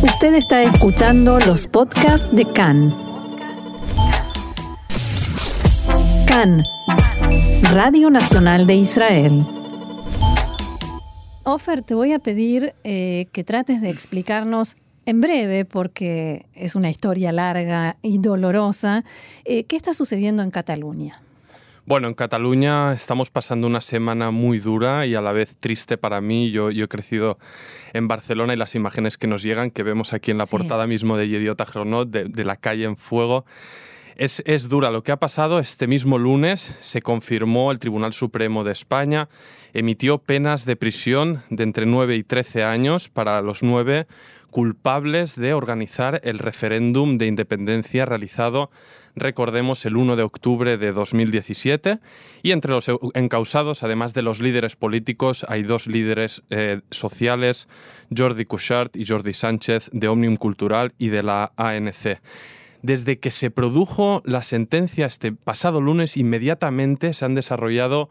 Usted está escuchando los podcasts de CAN. CAN, Radio Nacional de Israel. Ofer, te voy a pedir eh, que trates de explicarnos en breve, porque es una historia larga y dolorosa, eh, qué está sucediendo en Cataluña. Bueno, en Cataluña estamos pasando una semana muy dura y a la vez triste para mí. Yo, yo he crecido en Barcelona y las imágenes que nos llegan, que vemos aquí en la portada mismo de Yediota Gronot, de, de la calle en fuego, es, es, dura. Lo que ha pasado este mismo lunes se confirmó el Tribunal Supremo de España, emitió penas de prisión de entre 9 y 13 años para los nueve culpables de organizar el referéndum de independencia realizado recordemos, el 1 de octubre de 2017. Y entre los encausados, además de los líderes políticos, hay dos líderes eh, sociales, Jordi Cuixart y Jordi Sánchez, de Omnium Cultural y de la ANC. Desde que se produjo la sentencia este pasado lunes, inmediatamente se han desarrollado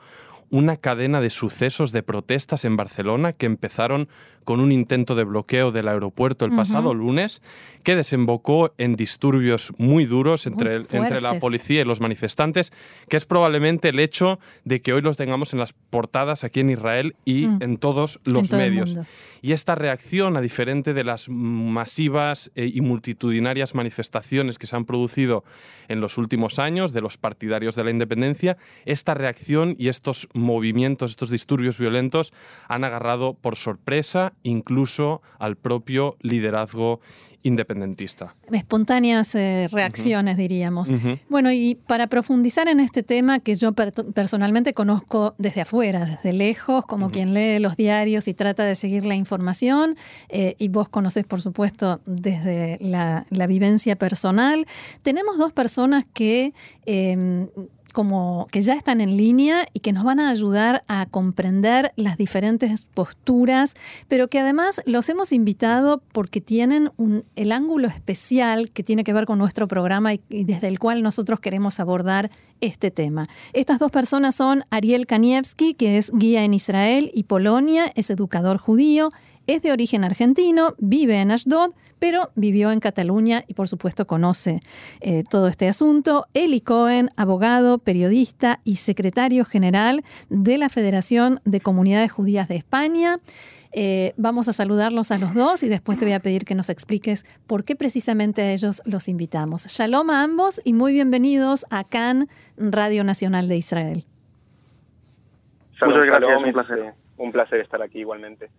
una cadena de sucesos de protestas en Barcelona que empezaron con un intento de bloqueo del aeropuerto el pasado lunes, que desembocó en disturbios muy duros entre, entre la policía y los manifestantes, que es probablemente el hecho de que hoy los tengamos en las portadas aquí en Israel y mm. en todos los medios. Y esta reacción, a diferente de las masivas eh, y multitudinarias manifestaciones que se han producido en los últimos años de los partidarios de la independencia, esta reacción y estos movimientos, estos disturbios violentos han agarrado por sorpresa incluso al propio liderazgo independentista. Espontáneas eh, reacciones, diríamos. Bueno, y para profundizar en este tema que yo personalmente conozco desde afuera, desde lejos, como quien lee los diarios y trata de seguir la información, eh, y vos conocés, por supuesto, desde la, vivencia personal, tenemos dos personas que... Em, como que ya están en línea y que nos van a ayudar a comprender las diferentes posturas, pero que además los hemos invitado porque tienen un, el ángulo especial que tiene que ver con nuestro programa y, y desde el cual nosotros queremos abordar este tema. Estas dos personas son Ariel Kaniewski, que es guía en Israel y Polonia, es educador judío, es de origen argentino, vive en Ashdod, pero vivió en Cataluña y por supuesto conoce eh, todo este asunto. Eli Cohen, abogado, periodista y secretario general de la Federación de Comunidades Judías de España. Eh, vamos a saludarlos a los dos y después te voy a pedir que nos expliques por qué precisamente a ellos los invitamos. Shalom a ambos y muy bienvenidos a CAN, Radio Nacional de Israel. Muchas gracias, un placer un placer estar aquí igualmente.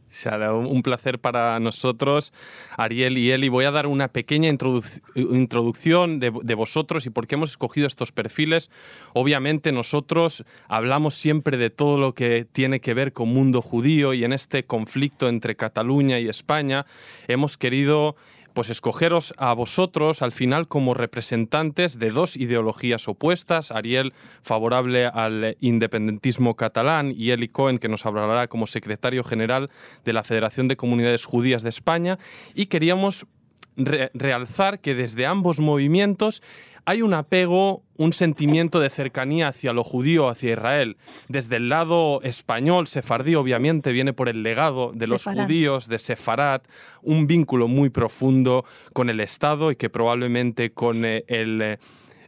un placer para nosotros, Ariel y Eli. Voy a dar una pequeña introducción de, de, vosotros y por qué hemos escogido estos perfiles. Obviamente nosotros hablamos siempre de todo lo que tiene que ver con mundo judío y en este conflicto entre Cataluña y España hemos querido pues escogeros a vosotros al final como representantes de dos ideologías opuestas, Ariel favorable al independentismo catalán y Eli Cohen que nos hablará como secretario general de la Federación de Comunidades Judías de España. Y queríamos realzar que desde ambos movimientos hay un apego, un sentimiento de cercanía hacia lo judío, hacia Israel. Desde el lado español, sefardí, obviamente, viene por el legado de los judíos, de Sefarat, un vínculo muy profundo con el Estado y que probablemente con eh, el...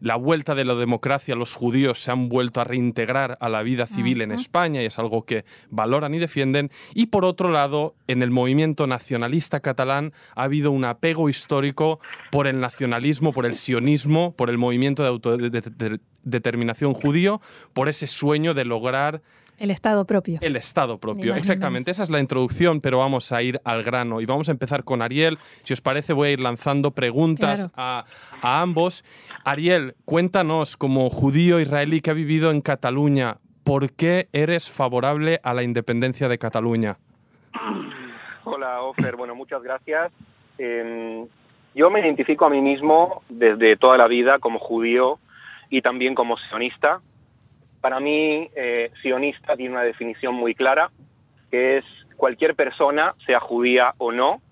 La vuelta de la democracia, los judíos se han vuelto a reintegrar a la vida civil en España y es algo que valoran y defienden. Y por otro lado, en el movimiento nacionalista catalán ha habido un apego histórico por el nacionalismo, por el sionismo, por el movimiento de autodeterminación judío, por ese sueño de lograr el Estado propio. El Estado propio, exactamente. Esa es la introducción, pero vamos a ir al grano. Y vamos a empezar con Ariel. Si os parece, voy a ir lanzando preguntas a, ambos. Ariel, cuéntanos, como judío israelí que ha vivido en Cataluña, ¿por qué eres favorable a la independencia de Cataluña? Hola, Ofer. Bueno, muchas gracias. Em, yo me identifico a mí mismo desde toda la vida como judío y también como sionista. Para mí, eh, sionista tiene una definición muy clara, que es cualquier persona, sea judía o no,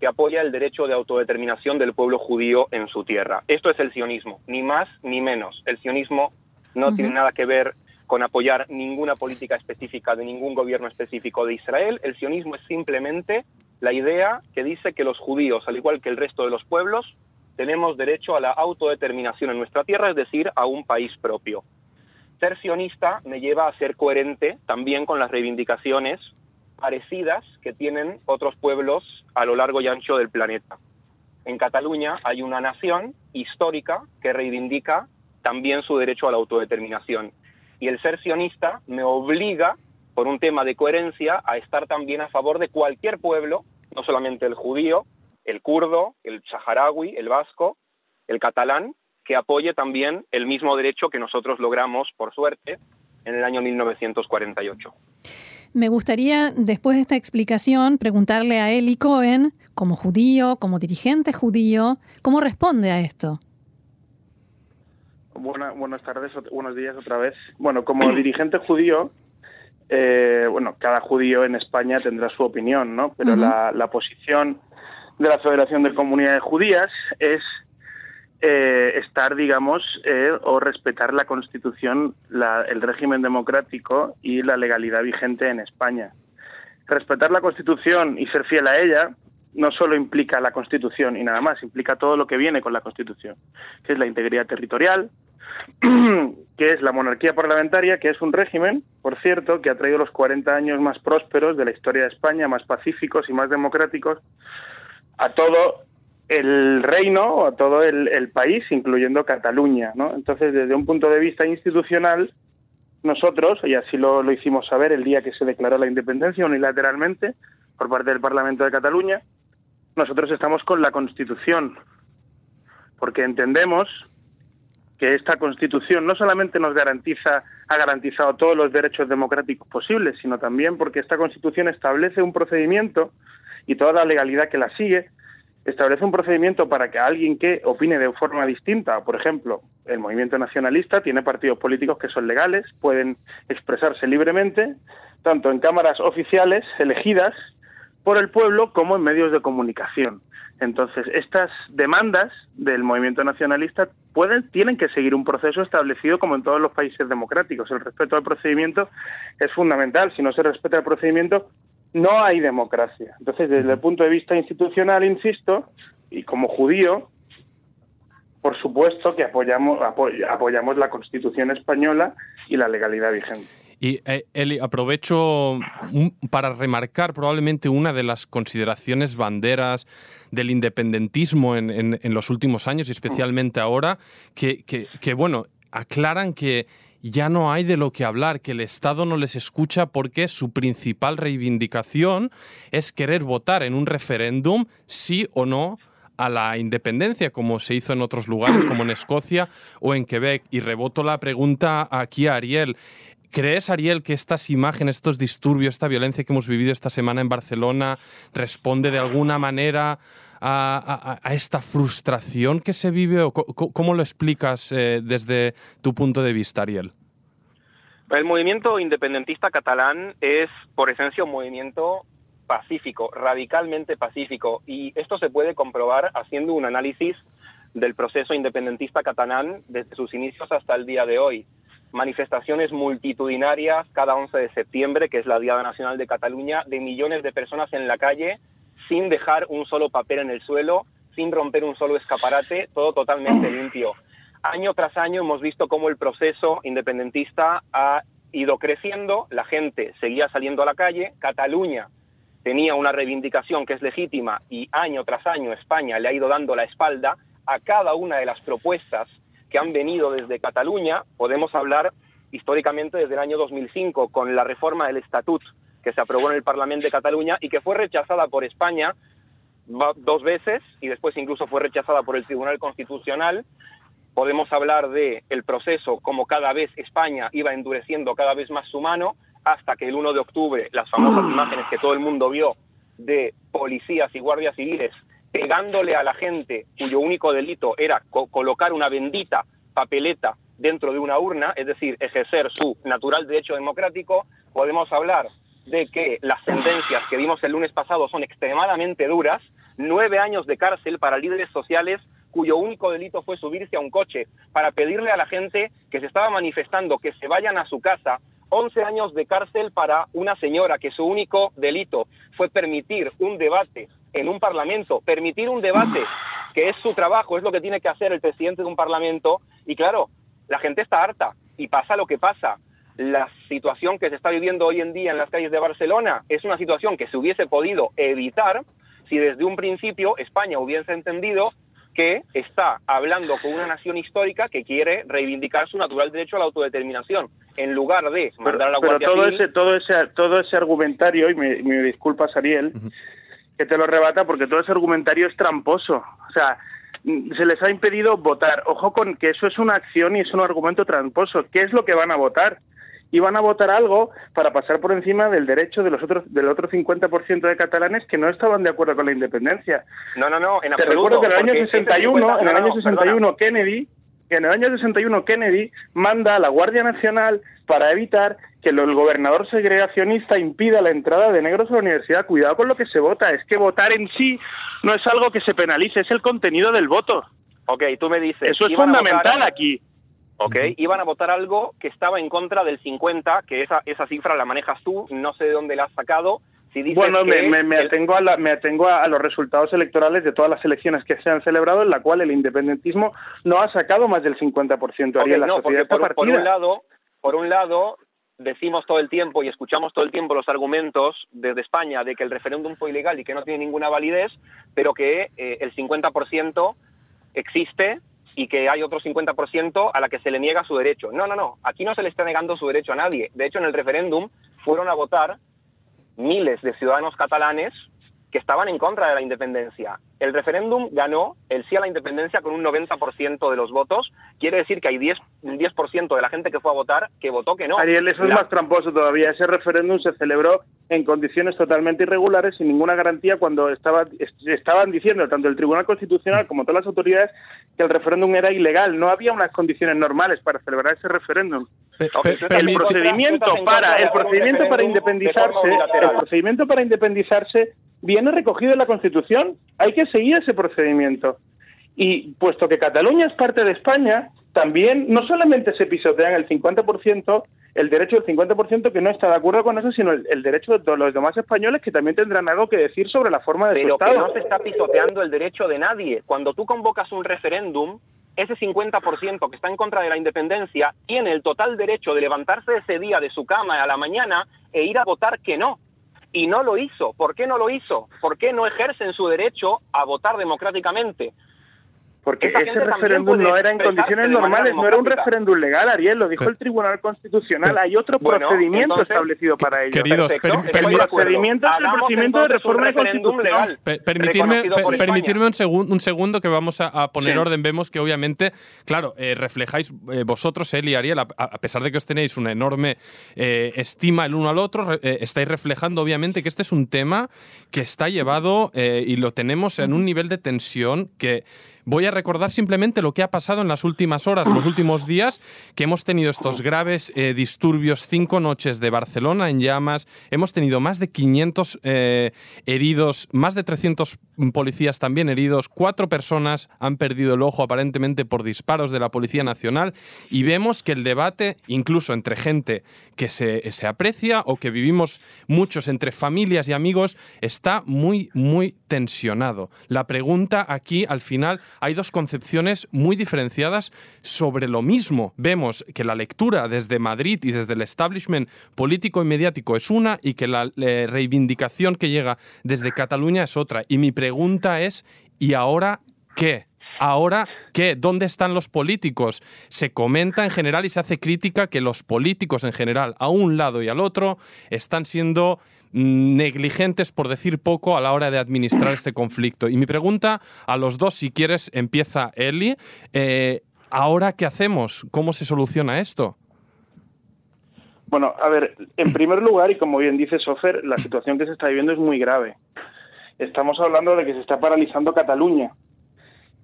que apoya el derecho de autodeterminación del pueblo judío en su tierra. Esto es el sionismo, ni más ni menos. El sionismo no tiene nada que ver con apoyar ninguna política específica de ningún gobierno específico de Israel. El sionismo es simplemente la idea que dice que los judíos, al igual que el resto de los pueblos, tenemos derecho a la autodeterminación en nuestra tierra, es decir, a un país propio. Ser sionista me lleva a ser coherente también con las reivindicaciones parecidas que tienen otros pueblos a lo largo y ancho del planeta. En Cataluña hay una nación histórica que reivindica también su derecho a la autodeterminación. Y el ser sionista me obliga, por un tema de coherencia, a estar también a favor de cualquier pueblo, no solamente el judío, el kurdo, el saharaui, el vasco, el catalán, que apoye también el mismo derecho que nosotros logramos, por suerte, en el año 1948. Me gustaría, después de esta explicación, preguntarle a Eli Cohen, como judío, como dirigente judío, ¿cómo responde a esto? buenas tardes, buenos días otra vez. Bueno, como dirigente judío, eh, bueno, cada judío en España tendrá su opinión, ¿no? Pero la, la, posición de la Federación de Comunidades Judías es eh, estar, digamos, eh, o respetar la Constitución, el régimen democrático y la legalidad vigente en España. Respetar la Constitución y ser fiel a ella no solo implica la Constitución y nada más, implica todo lo que viene con la Constitución, que es la integridad territorial, que es la monarquía parlamentaria, que es un régimen, por cierto, que ha traído los 40 años más prósperos de la historia de España, más pacíficos y más democráticos, a todo el reino o todo el, país, incluyendo Cataluña. ¿no? Entonces, desde un punto de vista institucional, nosotros, y así lo, lo hicimos saber el día que se declaró la independencia unilateralmente por parte del Parlamento de Cataluña, nosotros estamos con la Constitución, porque entendemos que esta Constitución no solamente nos garantiza, ha garantizado todos los derechos democráticos posibles, sino también porque esta Constitución establece un procedimiento y toda la legalidad que la sigue establece un procedimiento para que alguien que opine de forma distinta, por ejemplo, el movimiento nacionalista tiene partidos políticos que son legales, pueden expresarse libremente, tanto en cámaras oficiales elegidas por el pueblo como en medios de comunicación. Entonces, estas demandas del movimiento nacionalista pueden, tienen que seguir un proceso establecido como en todos los países democráticos. El respeto al procedimiento es fundamental. Si no se respeta el procedimiento, no hay democracia. Entonces, desde el punto de vista institucional, insisto, y como judío, por supuesto que apoyamos, apoyamos la Constitución española y la legalidad vigente. Y eh, Eli, aprovecho para remarcar probablemente una de las consideraciones banderas del independentismo en, los últimos años y especialmente ahora, que, que, bueno, aclaran que ya no hay de lo que hablar, que el Estado no les escucha porque su principal reivindicación es querer votar en un referéndum sí o no a la independencia, como se hizo en otros lugares, como en Escocia o en Quebec. Y reboto la pregunta aquí a Ariel. ¿Crees, Ariel, que estas imágenes, estos disturbios, esta violencia que hemos vivido esta semana en Barcelona responde de alguna manera a, esta frustración que se vive? ¿O ¿Cómo lo explicas eh, desde tu punto de vista, Ariel? El movimiento independentista catalán es, por esencia, un movimiento pacífico, radicalmente pacífico, y esto se puede comprobar haciendo un análisis del proceso independentista catalán desde sus inicios hasta el día de hoy manifestaciones multitudinarias cada 11 de septiembre, que es la Diada Nacional de Cataluña, de millones de personas en la calle sin dejar un solo papel en el suelo, sin romper un solo escaparate, todo totalmente limpio. Año tras año hemos visto cómo el proceso independentista ha ido creciendo, la gente seguía saliendo a la calle, Cataluña tenía una reivindicación que es legítima y año tras año España le ha ido dando la espalda a cada una de las propuestas que han venido desde Cataluña, podemos hablar históricamente desde el año 2005 con la reforma del Estatut que se aprobó en el Parlamento de Cataluña y que fue rechazada por España dos veces y después incluso fue rechazada por el Tribunal Constitucional. Podemos hablar de el proceso como cada vez España iba endureciendo cada vez más su mano hasta que el 1 de octubre las famosas imágenes que todo el mundo vio de policías y guardias civiles pegándole a la gente cuyo único delito era colocar una bendita papeleta dentro de una urna, es decir, ejercer su natural derecho democrático, podemos hablar de que las sentencias que vimos el lunes pasado son extremadamente duras, nueve años de cárcel para líderes sociales cuyo único delito fue subirse a un coche para pedirle a la gente que se estaba manifestando que se vayan a su casa 11 años de cárcel para una señora que su único delito fue permitir un debate en un parlamento, permitir un debate que es su trabajo, es lo que tiene que hacer el presidente de un parlamento. Y claro, la gente está harta y pasa lo que pasa. La situación que se está viviendo hoy en día en las calles de Barcelona es una situación que se hubiese podido evitar si desde un principio España hubiese entendido que está hablando con una nación histórica que quiere reivindicar su natural derecho a la autodeterminación, en lugar de mandar a la Guardia todo Civil... Ese, todo, ese, todo ese argumentario, y me, me disculpas Ariel, que te lo rebata porque todo ese argumentario es tramposo. O sea, se les ha impedido votar. Ojo con que eso es una acción y es un argumento tramposo. ¿Qué es lo que van a votar? Y van a votar algo para pasar por encima del derecho de los otros del otro 50% de catalanes que no estaban de acuerdo con la independencia. No, no, no, en Te absoluto. recuerdo que en el año porque ese 61, 50 en el año no, 61 perdona. Kennedy, que en el año 61 Kennedy manda a la Guardia Nacional para evitar que el gobernador segregacionista impida la entrada de negros a la universidad. Cuidado con lo que se vota, es que votar en sí no es algo que se penalice, es el contenido del voto. Ok, tú me dices... Eso es votar- fundamental aquí. Ok, iban a votar algo que estaba en contra del 50, que esa, esa cifra la manejas tú, no sé de dónde la has sacado. Si dices Bueno, me, que me- me el- atengo, a, la- me atengo a, a los resultados electorales de todas las elecciones que se han celebrado, en la cual el independentismo no ha sacado más del 50%. Ok, Ariel, la no, sociedad porque por, por un lado, por un lado, decimos todo el tiempo y escuchamos todo el tiempo los argumentos desde España de que el referéndum fue ilegal y que no tiene ninguna validez, pero que eh, el 50% existe y que hay otro 50% a la que se le niega su derecho. No, no, no, aquí no se le está negando su derecho a nadie. De hecho, en el referéndum fueron a votar miles de ciudadanos catalanes que estaban en contra de la independencia. El referéndum ganó el sí a la independencia con un 90% de los votos. Quiere decir que hay 10, un 10% de la gente que fue a votar que votó que no. Ariel, eso es más tramposo todavía. Ese referéndum se celebró en condiciones totalmente irregulares, sin ninguna garantía, cuando estaba, est- estaban diciendo tanto el Tribunal Constitucional como todas las autoridades que el referéndum era ilegal. No había unas condiciones normales para celebrar ese referéndum. Pe- pe- El procedimiento para el procedimiento para independizarse, el procedimiento para independizarse viene recogido en la Constitución. Hay que seguir ese procedimiento. Y puesto que Cataluña es parte de España, también no solamente se pisotean el 50%, el derecho del 50% que no está de acuerdo con eso, sino el, el derecho de todos los demás españoles que también tendrán algo que decir sobre la forma de su pero que Estado. no se está pisoteando el derecho de nadie. Cuando tú convocas un referéndum, ese 50% que está en contra de la independencia tiene el total derecho de levantarse ese día de su cama a la mañana e ir a votar que no. Y no lo hizo. ¿Por qué no lo hizo? ¿Por qué no ejercen su derecho a votar democráticamente? Porque ese referéndum no era en condiciones normales, no era un referéndum legal, Ariel, lo dijo Pero- el Tribunal Constitucional. pero- Hay otro Bueno, procedimiento entonces- establecido para ello. Queridos, per- acuerdo. procedimiento es el procedimiento de reforma de referéndum Constitución. legal, Per- permitirme, permitirme un, segun- un segundo que vamos a, a poner Sí. orden. Vemos que obviamente, claro, eh, reflejáis eh, vosotros, él y Ariel, a, a pesar de que os tenéis una enorme eh, estima el uno al otro, eh, estáis reflejando obviamente que este es un tema que está llevado eh, y lo tenemos en un nivel de tensión que voy a recordar simplemente lo que ha pasado en las últimas horas, los últimos días, que hemos tenido estos graves eh, disturbios, cinco noches de Barcelona en llamas, hemos tenido más de 500 eh, heridos, más de 300 policías también heridos, cuatro personas han perdido el ojo aparentemente por disparos de la Policía Nacional y vemos que el debate, incluso entre gente que se, se aprecia o que vivimos muchos entre familias y amigos, está muy, muy tensionado. La pregunta aquí, al final, hay dos concepciones muy diferenciadas sobre lo mismo. Vemos que la lectura desde Madrid y desde el establishment político y mediático es una y que la eh, reivindicación que llega desde Cataluña es otra. Y mi pregunta es, ¿y ahora qué? Ahora, ¿qué? ¿Dónde están los políticos? Se comenta en general y se hace crítica que los políticos en general, a un lado y al otro, están siendo negligentes, por decir poco, a la hora de administrar este conflicto. Y mi pregunta a los dos, si quieres, empieza Eli. Eh, ¿Ahora qué hacemos? ¿Cómo se soluciona esto? Bueno, a ver, en primer lugar, y como bien dice Sofer, la situación que se está viviendo es muy grave. Estamos hablando de que se está paralizando Cataluña.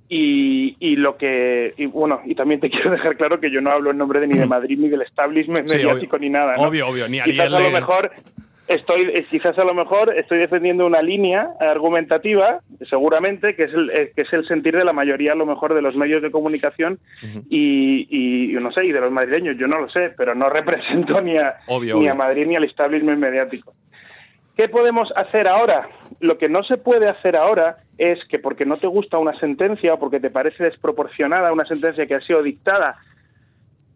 Y, y lo que, y bueno, y también te quiero dejar claro que yo no hablo en nombre de ni de Madrid ni del establishment Sí, mediático obvio. ni nada. ¿no? Obvio, obvio, ni Quizás Ariel a lo mejor estoy eh, quizás a lo mejor estoy defendiendo una línea argumentativa seguramente que es el eh, que es el sentir de la mayoría a lo mejor de los medios de comunicación y, y, no sé y de los madrileños yo no lo sé pero no represento ni a ni a Madrid ni al establishment mediático. Qué podemos hacer ahora lo que no se puede hacer ahora es que porque no te gusta una sentencia o porque te parece desproporcionada una sentencia que ha sido dictada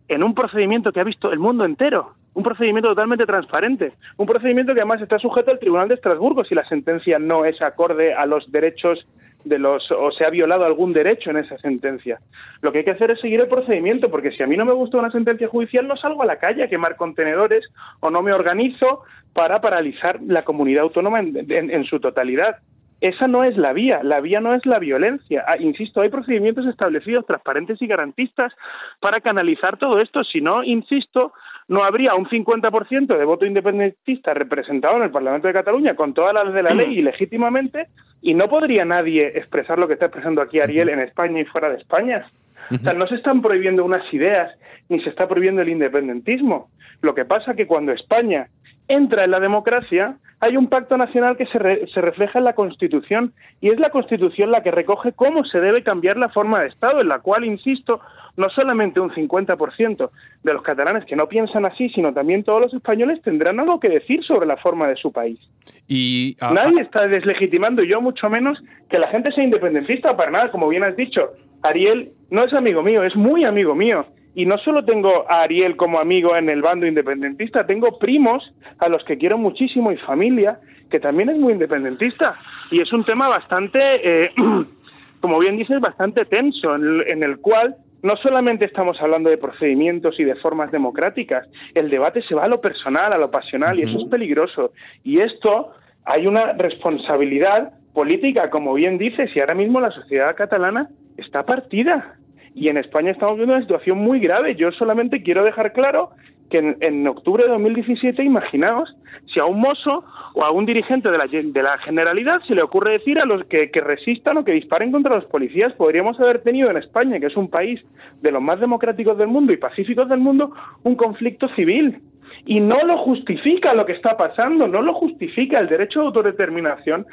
en un procedimiento que ha visto el mundo entero un procedimiento totalmente transparente, un procedimiento que además está sujeto al Tribunal de Estrasburgo si la sentencia no es acorde a los derechos de los o se ha violado algún derecho en esa sentencia. Lo que hay que hacer es seguir el procedimiento, porque si a mí no me gusta una sentencia judicial, no salgo a la calle a quemar contenedores o no me organizo para paralizar la comunidad autónoma en, su totalidad. Esa no es la vía, la vía no es la violencia. Ah, insisto, hay procedimientos establecidos, transparentes y garantistas para canalizar todo esto. Si no, insisto, no habría un 50% de voto independentista representado en el Parlamento de Cataluña con todas las de la ley y legítimamente, y no podría nadie expresar lo que está expresando aquí Ariel en España y fuera de España. O sea, no se están prohibiendo unas ideas, ni se está prohibiendo el independentismo. Lo que pasa es que cuando España entra en la democracia, hay un pacto nacional que se, se, refleja en la Constitución y es la Constitución la que recoge cómo se debe cambiar la forma de Estado, en la cual, insisto, no solamente un 50% de los catalanes que no piensan así, sino también todos los españoles tendrán algo que decir sobre la forma de su país. Y Nadie está deslegitimando, yo mucho menos, que la gente sea independentista para nada, como bien has dicho. Ariel no es amigo mío, es muy amigo mío. Y no solo tengo a Ariel como amigo en el bando independentista, tengo primos a los que quiero muchísimo y familia que también es muy independentista. Y es un tema bastante, eh, como bien dices, bastante tenso, en el cual no solamente estamos hablando de procedimientos y de formas democráticas, el debate se va a lo personal, a lo pasional, y eso es peligroso. Y esto hay una responsabilidad política, como bien dices, y ahora mismo la sociedad catalana está partida. Y en España estamos viendo una situación muy grave. Yo solamente quiero dejar claro que en, octubre de 2017, imaginaos, si a un mozo o a un dirigente de la, de la Generalidad se le ocurre decir a los que, que, resistan o que disparen contra los policías, podríamos haber tenido en España, que es un país de los más democráticos del mundo y pacíficos del mundo, un conflicto civil. Y no lo justifica lo que está pasando, no lo justifica el derecho de autodeterminación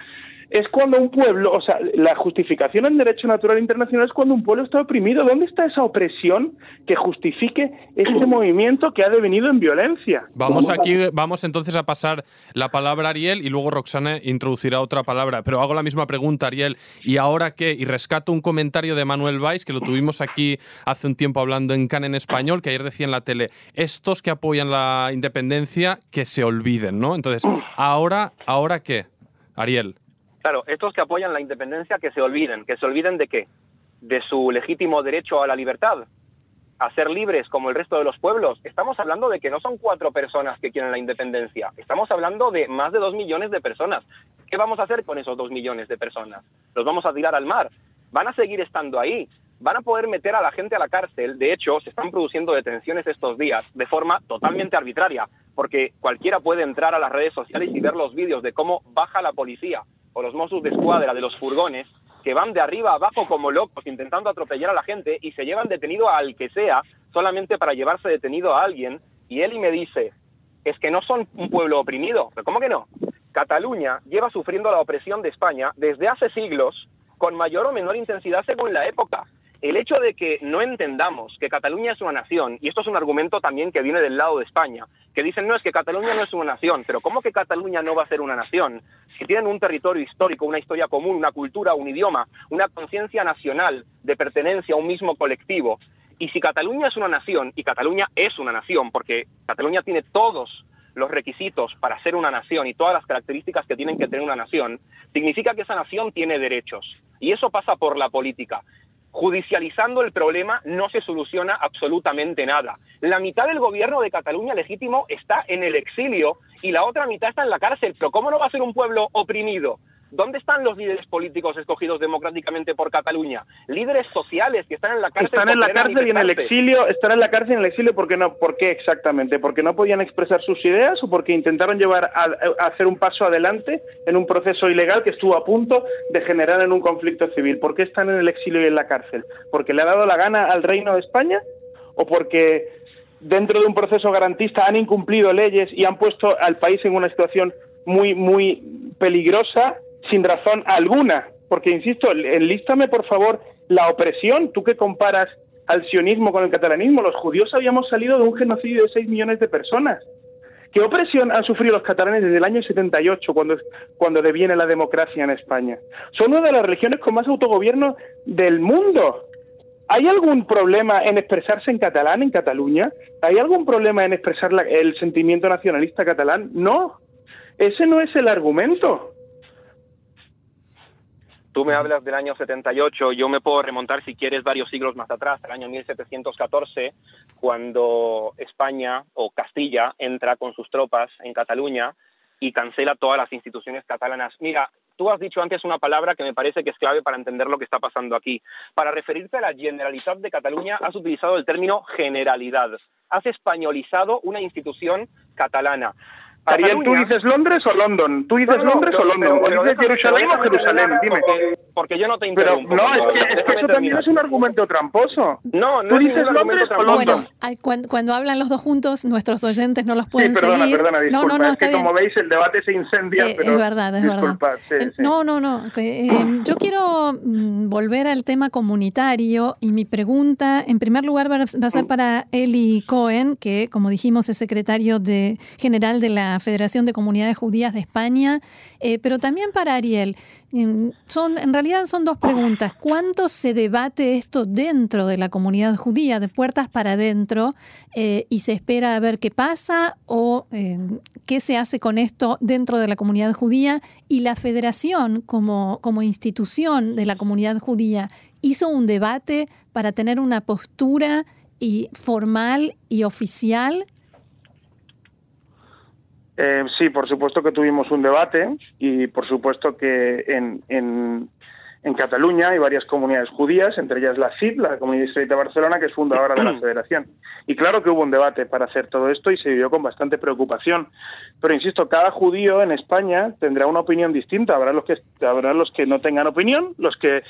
es cuando un pueblo, o sea, la justificación en derecho natural internacional es cuando un pueblo está oprimido. ¿Dónde está esa opresión que justifique este movimiento que ha devenido en violencia? Vamos aquí, vamos entonces a pasar la palabra a Ariel y luego Roxana introducirá otra palabra. Pero hago la misma pregunta, Ariel. ¿Y ahora qué? Y rescato un comentario de Manuel Valls, que lo tuvimos aquí hace un tiempo hablando en CAN en español, que ayer decía en la tele, estos que apoyan la independencia, que se olviden, ¿no? Entonces, ¿ahora, ahora qué? Ariel. Claro, estos que apoyan la independencia que se olviden, que se olviden de qué? De su legítimo derecho a la libertad, a ser libres como el resto de los pueblos. Estamos hablando de que no son cuatro personas que quieren la independencia, estamos hablando de más de dos millones de personas. ¿Qué vamos a hacer con esos dos millones de personas? ¿Los vamos a tirar al mar? ¿Van a seguir estando ahí? ¿Van a poder meter a la gente a la cárcel? De hecho, se están produciendo detenciones estos días de forma totalmente arbitraria, porque cualquiera puede entrar a las redes sociales y ver los vídeos de cómo baja la policía o los Mossos de Escuadra de los furgones que van de arriba a abajo como locos intentando atropellar a la gente y se llevan detenido al que sea solamente para llevarse detenido a alguien y y me dice, es que no son un pueblo oprimido. ¿Pero cómo que no? Cataluña lleva sufriendo la opresión de España desde hace siglos con mayor o menor intensidad según la época el hecho de que no entendamos que Cataluña es una nación, y esto es un argumento también que viene del lado de España, que dicen, no, es que Cataluña no es una nación, pero ¿cómo que Cataluña no va a ser una nación? Si tienen un territorio histórico, una historia común, una cultura, un idioma, una conciencia nacional de pertenencia a un mismo colectivo, y si Cataluña es una nación, y Cataluña es una nación, porque Cataluña tiene todos los requisitos para ser una nación y todas las características que tienen que tener una nación, significa que esa nación tiene derechos. Y eso pasa por la política judicializando el problema no se soluciona absolutamente nada. La mitad del gobierno de Cataluña legítimo está en el exilio y la otra mitad está en la cárcel. Pero ¿cómo no va a ser un pueblo oprimido? ¿Dónde están los líderes políticos escogidos democráticamente por Cataluña? Líderes sociales que están en la cárcel. Están en la cárcel y en el exilio. Están en la cárcel y en el exilio porque no. ¿Por qué exactamente? Porque no podían expresar sus ideas o porque intentaron llevar a, hacer un paso adelante en un proceso ilegal que estuvo a punto de generar en un conflicto civil. ¿Por qué están en el exilio y en la cárcel? Porque le ha dado la gana al Reino de España o porque dentro de un proceso garantista han incumplido leyes y han puesto al país en una situación muy, muy peligrosa sin razón alguna. Porque, insisto, enlístame por favor la opresión, tú que comparas al sionismo con el catalanismo, los judíos habíamos salido de un genocidio de 6 millones de personas. ¿Qué opresión han sufrido los catalanes desde el año 78, cuando, cuando deviene la democracia en España? Son una de las regiones con más autogobierno del mundo. ¿Hay algún problema en expresarse en catalán en Cataluña? ¿Hay algún problema en expresar el sentimiento nacionalista catalán? No, ese no es el argumento. Tú me hablas del año 78, yo me puedo remontar, si quieres, varios siglos más atrás, al año 1714, cuando España o Castilla entra con sus tropas en Cataluña y cancela todas las instituciones catalanas. Mira, tú has dicho antes una palabra que me parece que es clave para entender lo que está pasando aquí. Para referirte a la Generalitat de Cataluña, has utilizado el término generalidad. Has españolizado una institución catalana. Ariel, ¿tú dices Londres o London? ¿Tú dices Londres o London? ¿O dices Jerusalén o Jerusalén? Dime. Porque, yo no te interrumpo. Pero, no, es que, es que eso también es un argumento tramposo. No, no ¿Tú dices Londres o London? Bueno, cuando, hablan los dos juntos, nuestros oyentes no los pueden sí, perdona, seguir. Perdona, disculpa. No, no, no, es que como veis el debate se incendia, eh, pero... Es verdad, es disculpa, verdad. Sí, sí. No, no, no. Eh, yo quiero mm, volver al tema comunitario y mi pregunta, en primer lugar, va a ser Mm. para Eli Cohen, que, como dijimos, es secretario de, general de la Federación de Comunidades Judías de España, eh, pero también para Ariel. Mm, Son, en realidad son dos preguntas. ¿Cuánto se debate esto dentro de la comunidad judía, de puertas para adentro, eh, y se espera a ver qué pasa o eh, qué se hace con esto dentro de la comunidad judía? Y la federación como, como institución de la comunidad judía hizo un debate para tener una postura y formal y oficial Eh, sí, por supuesto que tuvimos un debate y por supuesto que en, en, en, Cataluña hay varias comunidades judías, entre ellas la CID, la Comunidad Distrito de Barcelona, que es fundadora de la Federación. Y claro que hubo un debate para hacer todo esto y se vivió con bastante preocupación. Pero insisto, cada judío en España tendrá una opinión distinta. Habrá los que, habrá los que no tengan opinión, los que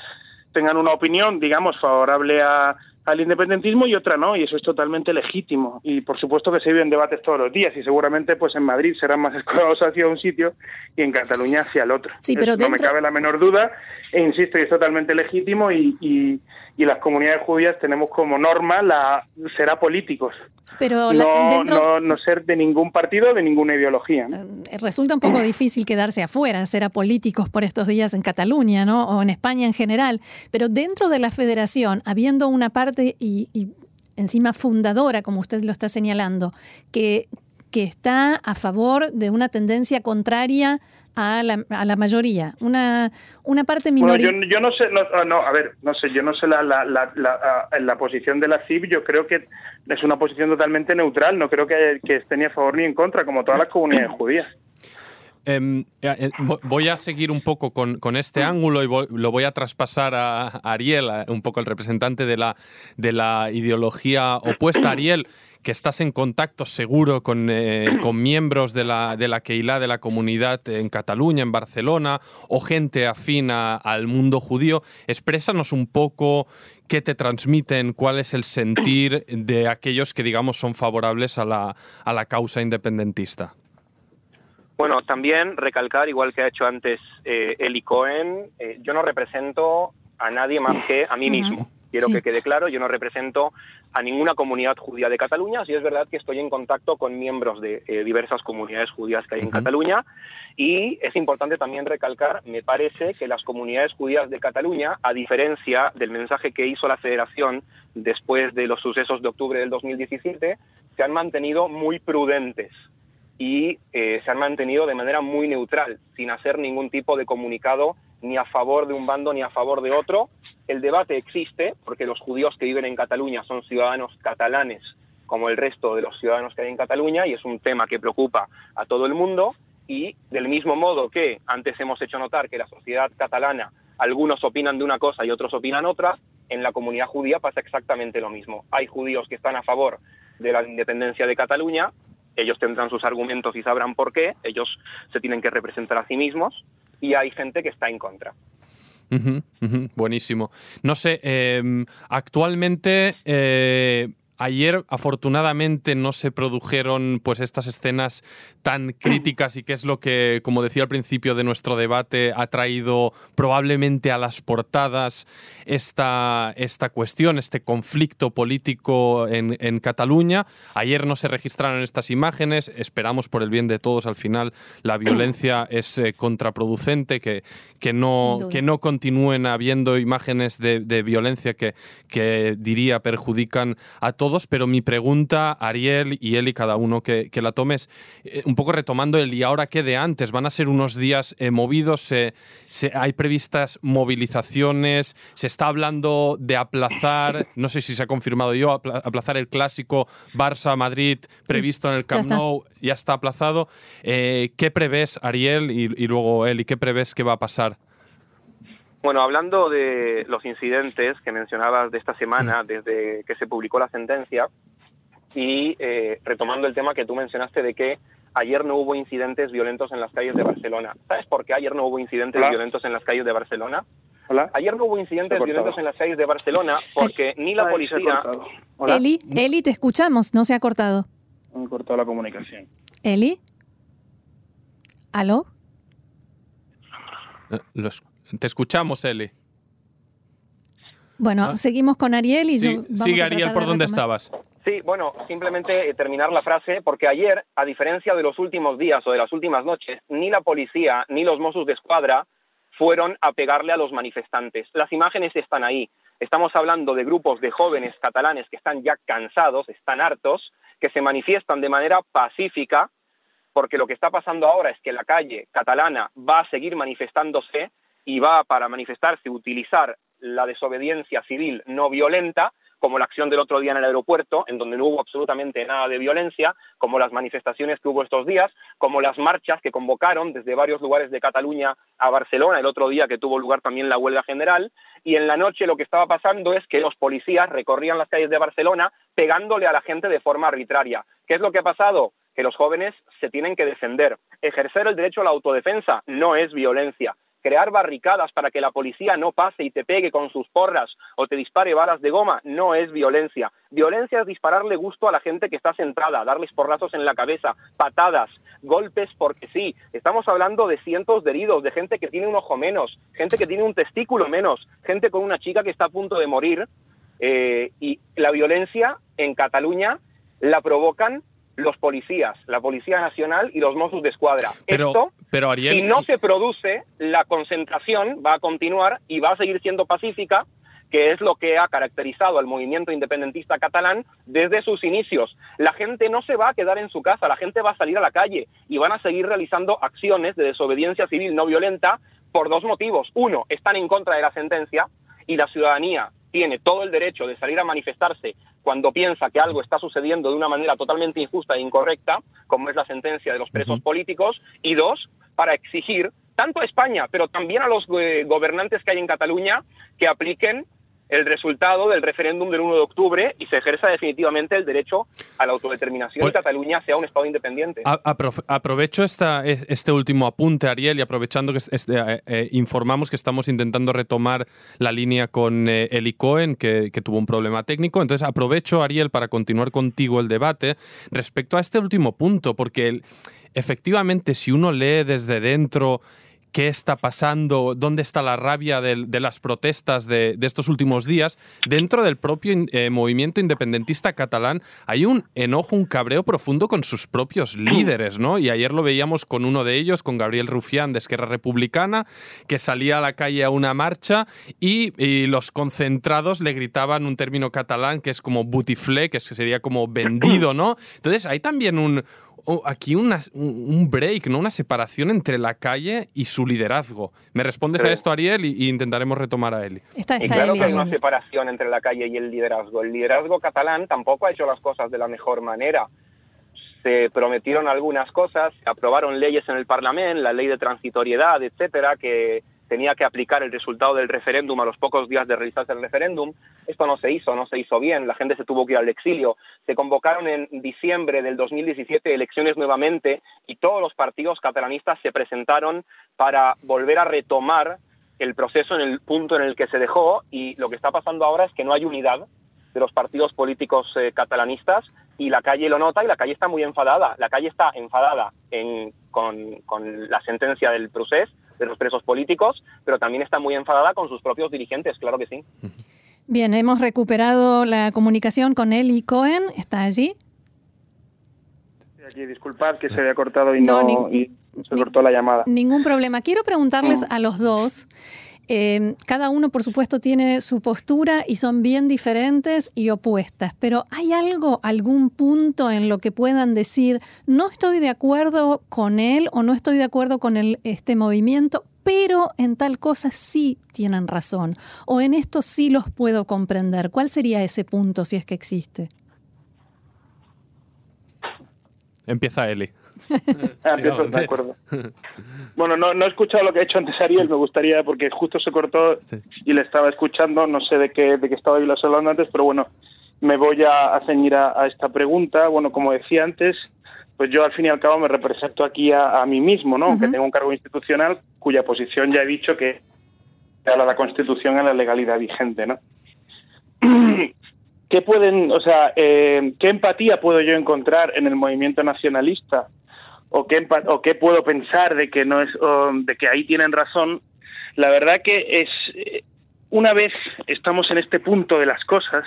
tengan una opinión, digamos, favorable a, al independentismo y otra no, y eso es totalmente legítimo. Y por supuesto que se viven debates todos los días y seguramente pues en Madrid serán más escudados hacia un sitio y en Cataluña hacia el otro. Sí, pero dentro... No me cabe la menor duda e insisto, y es totalmente legítimo y, y, y las comunidades judías tenemos como norma la ser apolíticos. Pero no, dentro... no, no, ser de ningún partido, de ninguna ideología. ¿no? Resulta un poco difícil quedarse afuera, ser apolíticos por estos días en Cataluña, ¿no? O en España en general. Pero dentro de la federación, habiendo una parte y, y encima fundadora, como usted lo está señalando, que, que está a favor de una tendencia contraria a la, a la mayoría, una, una parte minoritaria. Bueno, yo, yo, no sé, no, no, a ver, no sé, yo no sé la, la, la, la, la posición de la CIB, yo creo que es una posición totalmente neutral, no creo que, que esté ni a favor ni en contra, como todas las comunidades judías. Eh, eh, voy a seguir un poco con, con este ángulo y voy, lo voy a traspasar a, Ariel, a, un poco el representante de la, de la ideología opuesta. Ariel, que estás en contacto seguro con, eh, con miembros de la, de la Keilah, de la comunidad en Cataluña, en Barcelona, o gente afín a, al mundo judío. Exprésanos un poco qué te transmiten, cuál es el sentir de aquellos que, digamos, son favorables a la, a la causa independentista. Bueno, también recalcar, igual que ha hecho antes eh, Eli Cohen, eh, yo no represento a nadie más que a mí mismo. Uh -huh. Quiero sí. que quede claro, yo no represento a ninguna comunidad judía de Cataluña, sí es verdad que estoy en contacto con miembros de eh, diversas comunidades judías que hay en uh -huh. Cataluña y es importante también recalcar, me parece que las comunidades judías de Cataluña, a diferencia del mensaje que hizo la Federación después de los sucesos de octubre del 2017, se han mantenido muy prudentes y eh, se han mantenido de manera muy neutral, sin hacer ningún tipo de comunicado ni a favor de un bando ni a favor de otro. El debate existe porque los judíos que viven en Cataluña son ciudadanos catalanes como el resto de los ciudadanos que hay en Cataluña y es un tema que preocupa a todo el mundo y del mismo modo que antes hemos hecho notar que la sociedad catalana algunos opinan de una cosa y otros opinan otra, en la comunidad judía pasa exactamente lo mismo. Hay judíos que están a favor de la independencia de Cataluña ellos tendrán sus argumentos y sabrán por qué, ellos se tienen que representar a sí mismos y hay gente que está en contra. Buenísimo. No sé, eh, actualmente eh, Ayer, afortunadamente, no se produjeron pues estas escenas tan críticas y que es lo que, como decía al principio de nuestro debate, ha traído probablemente a las portadas esta, esta cuestión, este conflicto político en, en Cataluña. Ayer no se registraron estas imágenes, esperamos por el bien de todos al final la violencia es eh, contraproducente, que, que, no, que no continúen habiendo imágenes de, de violencia que, que diría perjudican a todos pero mi pregunta, Ariel y y cada uno que, la tomes, eh, un poco retomando el y ahora qué de antes, van a ser unos días eh, movidos, se, hay previstas movilizaciones, se está hablando de aplazar, no sé si se ha confirmado yo, aplazar el clásico Barça-Madrid previsto en el Camp Nou, ya está aplazado. Eh, ¿Qué prevés, Ariel, y, y luego y qué prevés que va a pasar? Bueno, hablando de los incidentes que mencionabas de esta semana, desde que se publicó la sentencia, y eh, retomando el tema que tú mencionaste de que ayer no hubo incidentes violentos en las calles de Barcelona. ¿Sabes por qué ayer no hubo incidentes violentos en las calles de Barcelona? Hola. Ayer no hubo incidentes violentos en las calles de Barcelona porque ni la policía... Eli, Eli, te escuchamos, no se ha cortado. Me ha cortado la comunicación. Eli. ¿Aló? Eh, los te escuchamos, Eli. Bueno, ah. seguimos con Ariel y yo. sigue Ariel por dónde estabas. Sí, bueno, simplemente eh, terminar la frase, porque ayer, a diferencia de los últimos días o de las últimas noches, ni la policía ni los Mossos de Escuadra fueron a pegarle a los manifestantes. Las imágenes están ahí. Estamos hablando de grupos de jóvenes catalanes que están ya cansados, están hartos, que se manifiestan de manera pacífica, porque lo que está pasando ahora es que la calle catalana va a seguir manifestándose y va para manifestarse utilizar la desobediencia civil no violenta, como la acción del otro día en el aeropuerto, en donde no hubo absolutamente nada de violencia, como las manifestaciones que hubo estos días, como las marchas que convocaron desde varios lugares de Cataluña a Barcelona el otro día que tuvo lugar también la huelga general, y en la noche lo que estaba pasando es que los policías recorrían las calles de Barcelona pegándole a la gente de forma arbitraria. ¿Qué es lo que ha pasado? Que los jóvenes se tienen que defender. Ejercer el derecho a la autodefensa no es violencia crear barricadas para que la policía no pase y te pegue con sus porras o te dispare balas de goma no es violencia. Violencia es dispararle gusto a la gente que está sentada, darles porrazos en la cabeza, patadas, golpes porque sí. Estamos hablando de cientos de heridos, de gente que tiene un ojo menos, gente que tiene un testículo menos, gente con una chica que está a punto de morir. Eh, y la violencia en Cataluña la provocan los policías, la Policía Nacional y los Mossos de Escuadra. Pero, Esto, pero Ariel... si no se produce, la concentración va a continuar y va a seguir siendo pacífica, que es lo que ha caracterizado al movimiento independentista catalán desde sus inicios. La gente no se va a quedar en su casa, la gente va a salir a la calle y van a seguir realizando acciones de desobediencia civil no violenta por dos motivos. Uno, están en contra de la sentencia y la ciudadanía tiene todo el derecho de salir a manifestarse cuando piensa que algo está sucediendo de una manera totalmente injusta e incorrecta, como es la sentencia de los presos políticos, y dos, para exigir tanto a España, pero también a los eh, gobernantes que hay en Cataluña que apliquen el resultado del referéndum del 1 de octubre y se ejerza definitivamente el derecho a la autodeterminación y pues Cataluña sea un Estado independiente. aprovecho esta, este último apunte, Ariel, y aprovechando que este, eh, eh, informamos que estamos intentando retomar la línea con eh, Eli Cohen, que, que, tuvo un problema técnico. Entonces aprovecho, Ariel, para continuar contigo el debate respecto a este último punto, porque efectivamente si uno lee desde dentro qué está pasando, dónde está la rabia de, las protestas de, estos últimos días, dentro del propio eh, movimiento independentista catalán hay un enojo, un cabreo profundo con sus propios líderes, ¿no? Y ayer lo veíamos con uno de ellos, con Gabriel Rufián de Esquerra Republicana, que salía a la calle a una marcha y, los concentrados le gritaban un término catalán que es como butiflé, que sería como vendido, ¿no? Entonces hay también un, aquí un break, ¿no? Una separación entre la calle y su liderazgo. ¿Me respondes a esto, Ariel? Y, intentaremos retomar a Eli. Está, claro que hay una separación entre la calle y el liderazgo. El liderazgo catalán tampoco ha hecho las cosas de la mejor manera. Se prometieron algunas cosas, se aprobaron leyes en el Parlamento, la ley de transitoriedad, etcétera, que tenía que aplicar el resultado del referéndum a los pocos días de realizarse el referéndum. Esto no se hizo, no se hizo bien, la gente se tuvo que ir al exilio. Se convocaron en diciembre del 2017 elecciones nuevamente y todos los partidos catalanistas se presentaron para volver a retomar el proceso en el punto en el que se dejó y lo que está pasando ahora es que no hay unidad de los partidos políticos eh, catalanistas y la calle lo nota y la calle está muy enfadada. La calle está enfadada con, con, la sentencia del procés de los presos políticos, pero también está muy enfadada con sus propios dirigentes, claro que sí. Bien, hemos recuperado la comunicación con él y Cohen. ¿Está allí? Aquí, disculpad que se había cortado y no, se cortó la llamada. Ningún problema. Quiero preguntarles mm. a los dos. Eh, cada uno, por supuesto, tiene su postura y son bien diferentes y opuestas, pero ¿hay algo, algún punto en lo que puedan decir, no estoy de acuerdo con él o no estoy de acuerdo con este movimiento, pero en tal cosa sí tienen razón, o en esto sí los puedo comprender? ¿Cuál sería ese punto si es que existe? Empieza Eli. Ah, de acuerdo. Bueno, no, he escuchado lo que ha hecho antes Ariel, me gustaría, porque justo se cortó y le estaba escuchando, no sé de qué, de qué estaba hablando antes, pero bueno, me voy a, ceñir a, esta pregunta. Bueno, como decía antes, pues yo al fin y al cabo me represento aquí a, mí mismo, ¿no? Aunque tengo un cargo institucional cuya posición ya he dicho que habla la Constitución en la legalidad vigente, ¿no? ¿Qué pueden, o sea, eh, qué empatía puedo yo encontrar en el movimiento nacionalista o qué o qué puedo pensar de que no es de que ahí tienen razón? La verdad que es eh, una vez estamos en este punto de las cosas,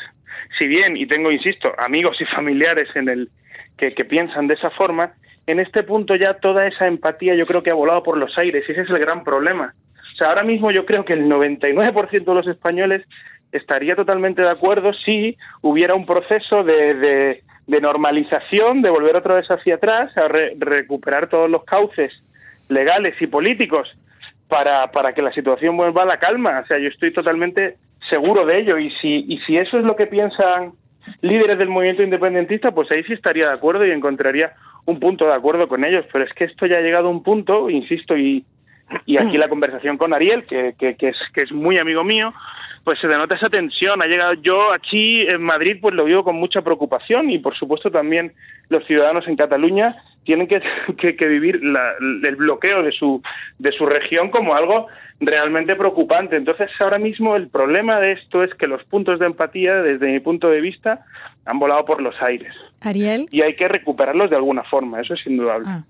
si bien y tengo insisto amigos y familiares en el que, que piensan de esa forma, en este punto ya toda esa empatía yo creo que ha volado por los aires y ese es el gran problema. O sea, ahora mismo yo creo que el 99% de los españoles estaría totalmente de acuerdo si hubiera un proceso de, de, normalización, de volver otra vez hacia atrás, a recuperar todos los cauces legales y políticos para, para que la situación vuelva a la calma. O sea, yo estoy totalmente seguro de ello. Y si, y si eso es lo que piensan líderes del movimiento independentista, pues ahí sí estaría de acuerdo y encontraría un punto de acuerdo con ellos. Pero es que esto ya ha llegado a un punto, insisto, y, y aquí la conversación con Ariel, que, que, que, es, que es muy amigo mío, pues se denota esa tensión. Ha llegado yo aquí en Madrid, pues lo vivo con mucha preocupación y por supuesto también los ciudadanos en Cataluña tienen que, que, vivir el bloqueo de su, de su región como algo realmente preocupante. Entonces ahora mismo el problema de esto es que los puntos de empatía, desde mi punto de vista, han volado por los aires. Ariel. Y hay que recuperarlos de alguna forma, eso es indudable. Ah.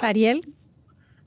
Ariel.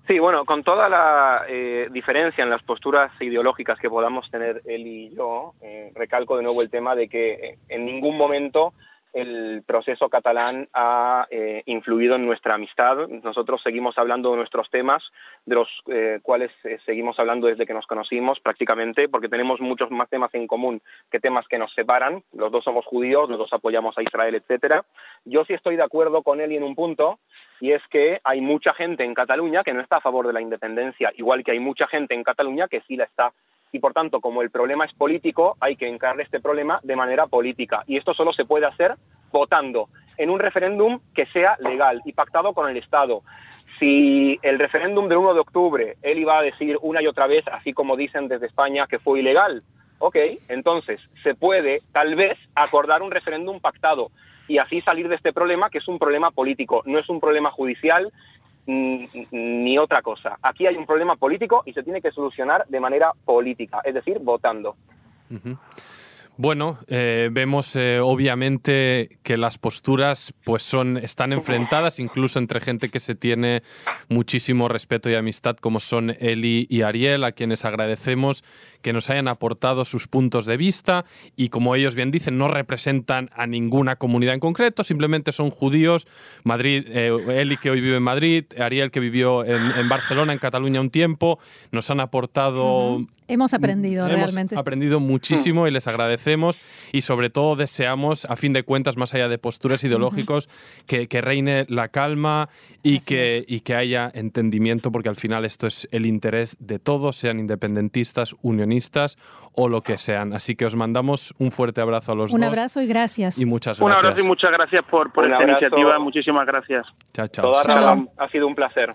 Sí, bueno, con toda la eh, diferencia en las posturas ideológicas que podamos tener él y yo, eh, recalco de nuevo el tema de que eh, en ningún momento el proceso catalán ha eh, influido en nuestra amistad. Nosotros seguimos hablando de nuestros temas, de los eh, cuales eh, seguimos hablando desde que nos conocimos prácticamente, porque tenemos muchos más temas en común que temas que nos separan. Los dos somos judíos, los dos apoyamos a Israel, etcétera. Yo sí estoy de acuerdo con él en un punto, y es que hay mucha gente en Cataluña que no está a favor de la independencia, igual que hay mucha gente en Cataluña que sí la está y por tanto, como el problema es político, hay que encarar este problema de manera política. Y esto solo se puede hacer votando en un referéndum que sea legal y pactado con el Estado. Si el referéndum del 1 de octubre él iba a decir una y otra vez, así como dicen desde España, que fue ilegal, ok, entonces se puede tal vez acordar un referéndum pactado y así salir de este problema, que es un problema político, no es un problema judicial ni otra cosa. Aquí hay un problema político y se tiene que solucionar de manera política, es decir, votando. Bueno, eh, vemos eh, obviamente que las posturas pues son, están enfrentadas, incluso entre gente que se tiene muchísimo respeto y amistad, como son Eli y Ariel, a quienes agradecemos que nos hayan aportado sus puntos de vista y como ellos bien dicen, no representan a ninguna comunidad en concreto, simplemente son judíos. Madrid, eh, Eli que hoy vive en Madrid, Ariel que vivió en, Barcelona, en Cataluña un tiempo, nos han aportado... Hemos aprendido realmente. Hemos aprendido muchísimo y les agradecemos y sobre todo deseamos, a fin de cuentas, más allá de posturas ideológicos, que, reine la calma y que, y que haya entendimiento, porque al final esto es el interés de todos, sean independentistas, unionistas o lo que sean. Así que os mandamos un fuerte abrazo a los dos. Un abrazo y gracias. Y muchas gracias. Un abrazo y muchas gracias por, por esta iniciativa. Muchísimas gracias. Chao, chao. ha sido un placer.